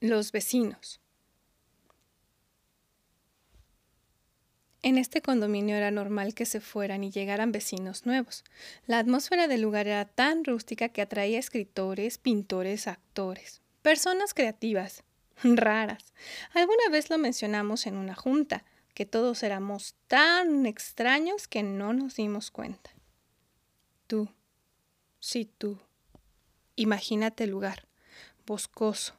Los vecinos. En este condominio era normal que se fueran y llegaran vecinos nuevos. La atmósfera del lugar era tan rústica que atraía escritores, pintores, actores, personas creativas, raras. Alguna vez lo mencionamos en una junta, que todos éramos tan extraños que no nos dimos cuenta. Tú, sí tú. Imagínate el lugar, boscoso,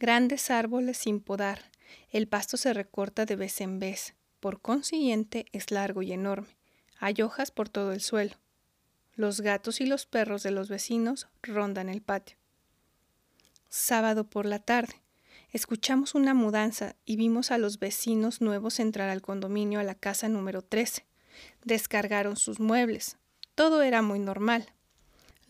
grandes árboles sin podar, el pasto se recorta de vez en vez, por consiguiente es largo y enorme. Hay hojas por todo el suelo. Los gatos y los perros de los vecinos rondan el patio. Sábado por la tarde. Escuchamos una mudanza y vimos a los vecinos nuevos entrar al condominio a la casa número 13. Descargaron sus muebles. Todo era muy normal.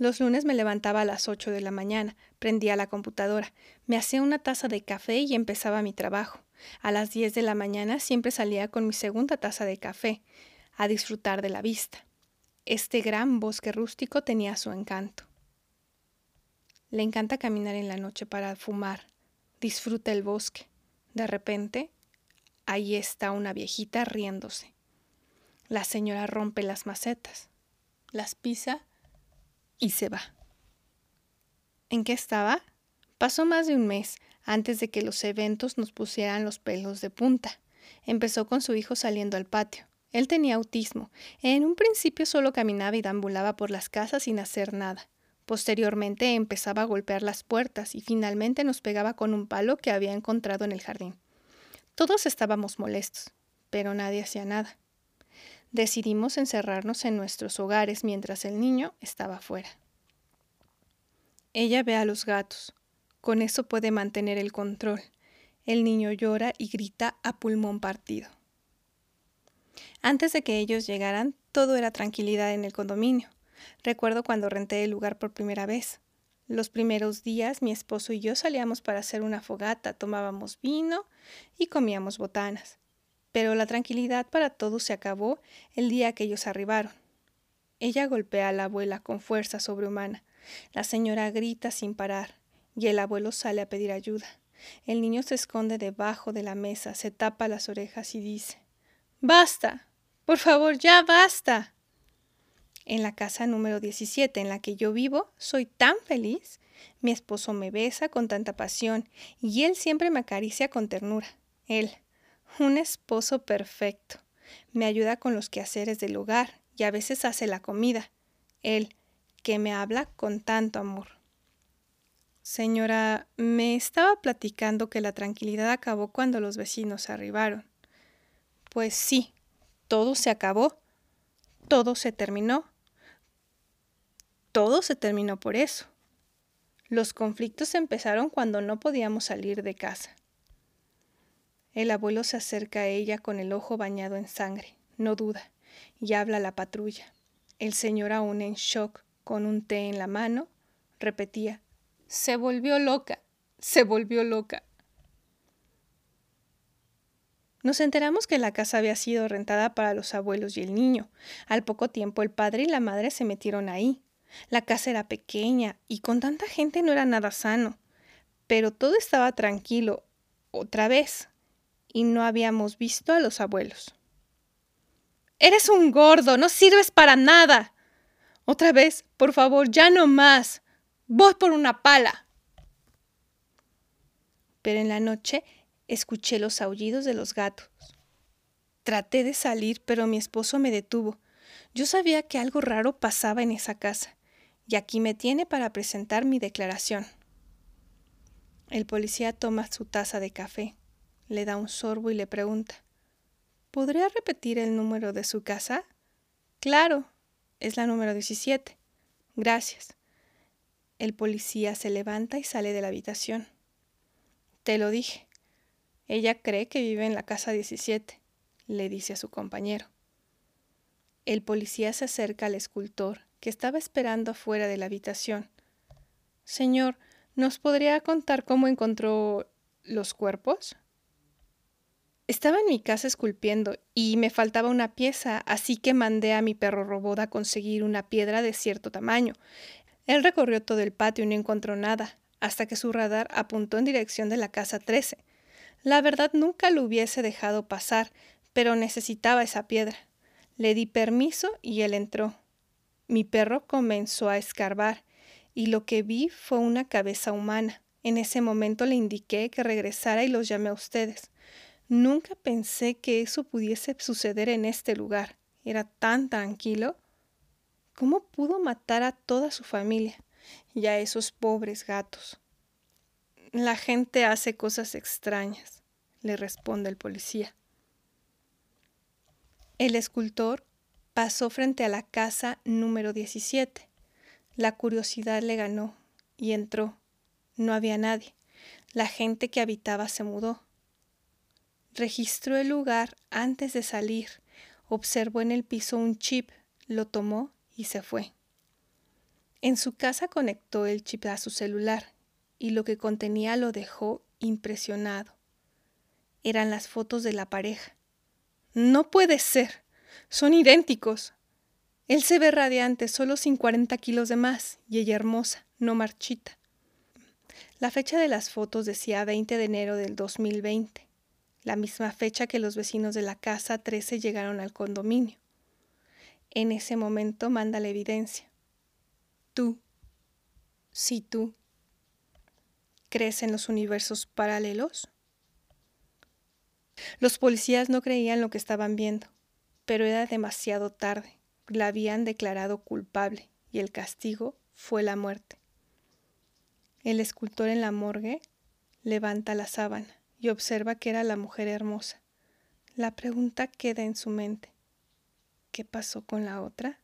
Los lunes me levantaba a las 8 de la mañana, prendía la computadora, me hacía una taza de café y empezaba mi trabajo. A las 10 de la mañana siempre salía con mi segunda taza de café, a disfrutar de la vista. Este gran bosque rústico tenía su encanto. Le encanta caminar en la noche para fumar. Disfruta el bosque. De repente, ahí está una viejita riéndose. La señora rompe las macetas, las pisa y se va. ¿En qué estaba? Pasó más de un mes antes de que los eventos nos pusieran los pelos de punta. Empezó con su hijo saliendo al patio. Él tenía autismo. En un principio solo caminaba y deambulaba por las casas sin hacer nada. Posteriormente empezaba a golpear las puertas y finalmente nos pegaba con un palo que había encontrado en el jardín. Todos estábamos molestos, pero nadie hacía nada. Decidimos encerrarnos en nuestros hogares mientras el niño estaba fuera. Ella ve a los gatos. Con eso puede mantener el control. El niño llora y grita a pulmón partido. Antes de que ellos llegaran, todo era tranquilidad en el condominio. Recuerdo cuando renté el lugar por primera vez. Los primeros días mi esposo y yo salíamos para hacer una fogata, tomábamos vino y comíamos botanas. Pero la tranquilidad para todos se acabó el día que ellos arribaron. Ella golpea a la abuela con fuerza sobrehumana. La señora grita sin parar y el abuelo sale a pedir ayuda. El niño se esconde debajo de la mesa, se tapa las orejas y dice Basta. Por favor, ya basta. En la casa número 17 en la que yo vivo, soy tan feliz. Mi esposo me besa con tanta pasión y él siempre me acaricia con ternura. Él, un esposo perfecto. Me ayuda con los quehaceres del hogar y a veces hace la comida. Él, que me habla con tanto amor. Señora, me estaba platicando que la tranquilidad acabó cuando los vecinos arribaron. Pues sí, todo se acabó, todo se terminó. Todo se terminó por eso. Los conflictos empezaron cuando no podíamos salir de casa. El abuelo se acerca a ella con el ojo bañado en sangre, no duda, y habla la patrulla. El señor aún en shock, con un té en la mano, repetía se volvió loca, se volvió loca. Nos enteramos que la casa había sido rentada para los abuelos y el niño. Al poco tiempo el padre y la madre se metieron ahí. La casa era pequeña y con tanta gente no era nada sano. Pero todo estaba tranquilo, otra vez, y no habíamos visto a los abuelos. Eres un gordo, no sirves para nada. Otra vez, por favor, ya no más. Voy por una pala. Pero en la noche escuché los aullidos de los gatos. Traté de salir, pero mi esposo me detuvo. Yo sabía que algo raro pasaba en esa casa, y aquí me tiene para presentar mi declaración. El policía toma su taza de café, le da un sorbo y le pregunta ¿Podría repetir el número de su casa? Claro, es la número 17. Gracias. El policía se levanta y sale de la habitación. Te lo dije. Ella cree que vive en la casa 17, le dice a su compañero. El policía se acerca al escultor, que estaba esperando afuera de la habitación. Señor, ¿nos podría contar cómo encontró los cuerpos? Estaba en mi casa esculpiendo y me faltaba una pieza, así que mandé a mi perro robot a conseguir una piedra de cierto tamaño. Él recorrió todo el patio y no encontró nada, hasta que su radar apuntó en dirección de la casa 13. La verdad nunca lo hubiese dejado pasar, pero necesitaba esa piedra. Le di permiso y él entró. Mi perro comenzó a escarbar y lo que vi fue una cabeza humana. En ese momento le indiqué que regresara y los llamé a ustedes. Nunca pensé que eso pudiese suceder en este lugar. Era tan tranquilo. ¿Cómo pudo matar a toda su familia y a esos pobres gatos? La gente hace cosas extrañas, le responde el policía. El escultor pasó frente a la casa número 17. La curiosidad le ganó y entró. No había nadie. La gente que habitaba se mudó. Registró el lugar antes de salir, observó en el piso un chip, lo tomó y se fue. En su casa conectó el chip a su celular y lo que contenía lo dejó impresionado. Eran las fotos de la pareja. No puede ser. Son idénticos. Él se ve radiante, solo sin 40 kilos de más, y ella hermosa, no marchita. La fecha de las fotos decía 20 de enero del 2020 la misma fecha que los vecinos de la casa 13 llegaron al condominio. En ese momento manda la evidencia. Tú, si tú, ¿crees en los universos paralelos? Los policías no creían lo que estaban viendo, pero era demasiado tarde. La habían declarado culpable y el castigo fue la muerte. El escultor en la morgue levanta la sábana y observa que era la mujer hermosa. La pregunta queda en su mente. ¿Qué pasó con la otra?